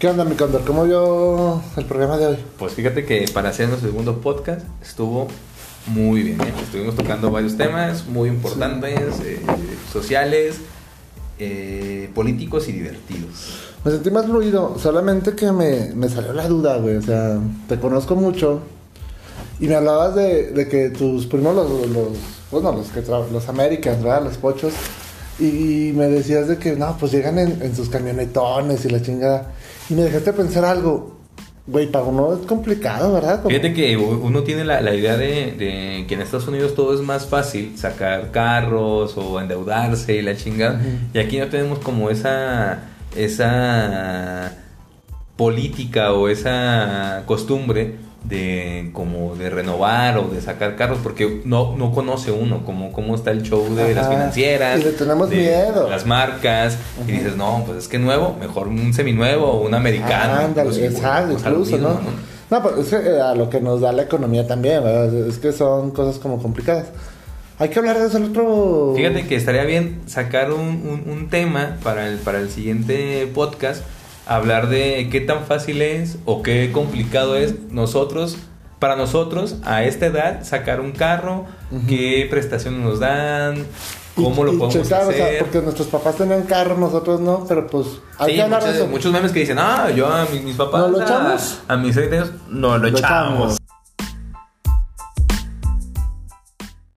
¿Qué onda, mi condor? ¿Cómo vio el programa de hoy? Pues fíjate que para hacer nuestro segundo podcast estuvo muy bien. ¿eh? Estuvimos tocando varios temas muy importantes, eh, sociales, eh, políticos y divertidos. Me sentí más fluido, solamente que me, me salió la duda, güey. O sea, te conozco mucho y me hablabas de, de que tus primos, los, los bueno, los que los Americans, ¿verdad? Los pochos. Y me decías de que, no, pues llegan en, en sus camionetones y la chingada. Y me dejaste pensar algo. Güey, para uno es complicado, ¿verdad? Como- Fíjate que uno tiene la, la idea de, de que en Estados Unidos todo es más fácil, sacar carros o endeudarse y la chingada. Y aquí no tenemos como esa, esa política o esa costumbre de como de renovar o de sacar carros porque no, no conoce uno como cómo está el show de las financieras Y le tenemos de miedo. las marcas y dices no pues es que nuevo mejor un seminuevo o un americano Ándale, inclusive, exacto, pues, incluso, mismo, ¿no? No, pero es que eh, a lo que nos da la economía también, ¿verdad? Es que son cosas como complicadas. Hay que hablar de eso el otro... Fíjate que estaría bien sacar un, un- un tema para el, para el siguiente podcast, hablar de qué tan fácil es o qué complicado es nosotros, para nosotros a esta edad, sacar un carro, Ujú. qué prestaciones nos dan, cómo Y- lo podemos checar, o sea, hacer. porque nuestros papás tenían carro, nosotros no, pero pues hay Sí, que hablar de eso. muchos memes que dicen, ah, yo a mis, mis papás, ¿No lo a- echamos? A, mis 30 años, no lo, Lo echamos.